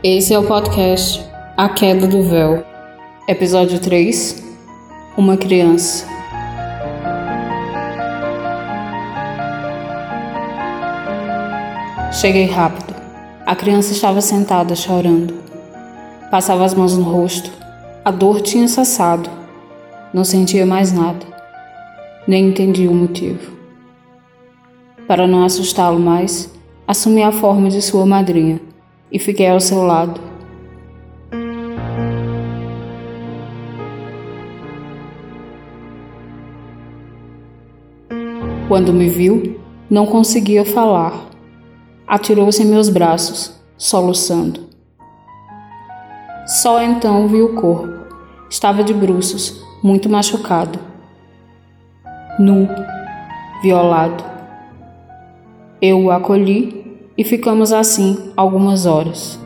Esse é o podcast A Queda do Véu, episódio 3 Uma Criança. Cheguei rápido. A criança estava sentada chorando. Passava as mãos no rosto. A dor tinha cessado. Não sentia mais nada. Nem entendia o motivo. Para não assustá-lo mais, assumi a forma de sua madrinha e fiquei ao seu lado. Quando me viu, não conseguia falar. Atirou-se em meus braços, soluçando. Só então vi o corpo. Estava de bruços, muito machucado. Nu, violado. Eu o acolhi e ficamos assim algumas horas.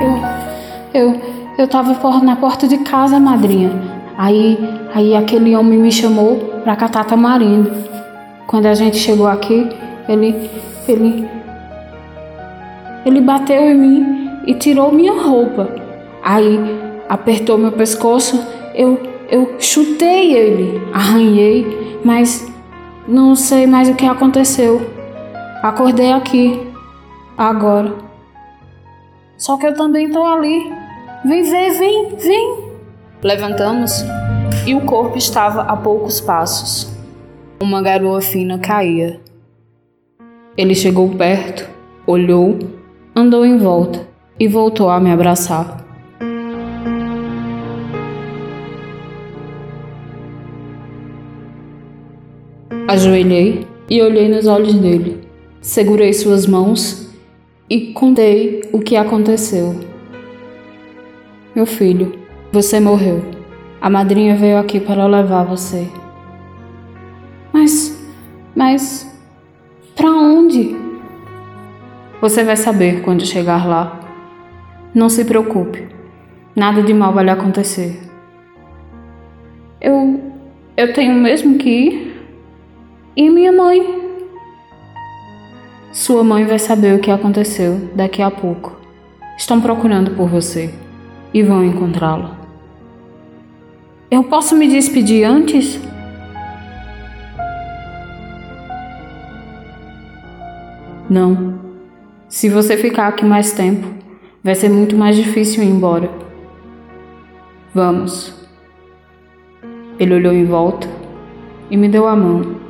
Eu, eu, eu tava na porta de casa, madrinha. Aí, aí aquele homem me chamou para catar tamarindo. Quando a gente chegou aqui, ele, ele, ele bateu em mim e tirou minha roupa. Aí apertou meu pescoço. Eu, eu chutei ele, arranhei, mas não sei mais o que aconteceu. Acordei aqui, agora. Só que eu também tô ali. Vem ver, vem, vem. Levantamos e o corpo estava a poucos passos. Uma garoa fina caía. Ele chegou perto, olhou, andou em volta e voltou a me abraçar. Ajoelhei e olhei nos olhos dele. Segurei suas mãos e contei o que aconteceu. Meu filho, você morreu. A madrinha veio aqui para levar você. Mas, mas, para onde? Você vai saber quando chegar lá. Não se preocupe. Nada de mal vai lhe acontecer. Eu, eu tenho mesmo que ir? E minha mãe? Sua mãe vai saber o que aconteceu daqui a pouco. Estão procurando por você e vão encontrá-la. Eu posso me despedir antes? Não. Se você ficar aqui mais tempo, vai ser muito mais difícil ir embora. Vamos. Ele olhou em volta e me deu a mão.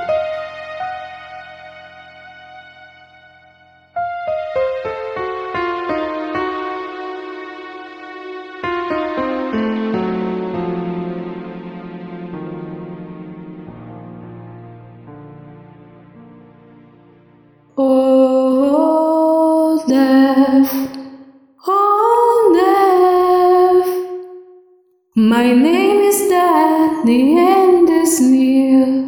Oh, death, oh, death, my name is death, the end is near.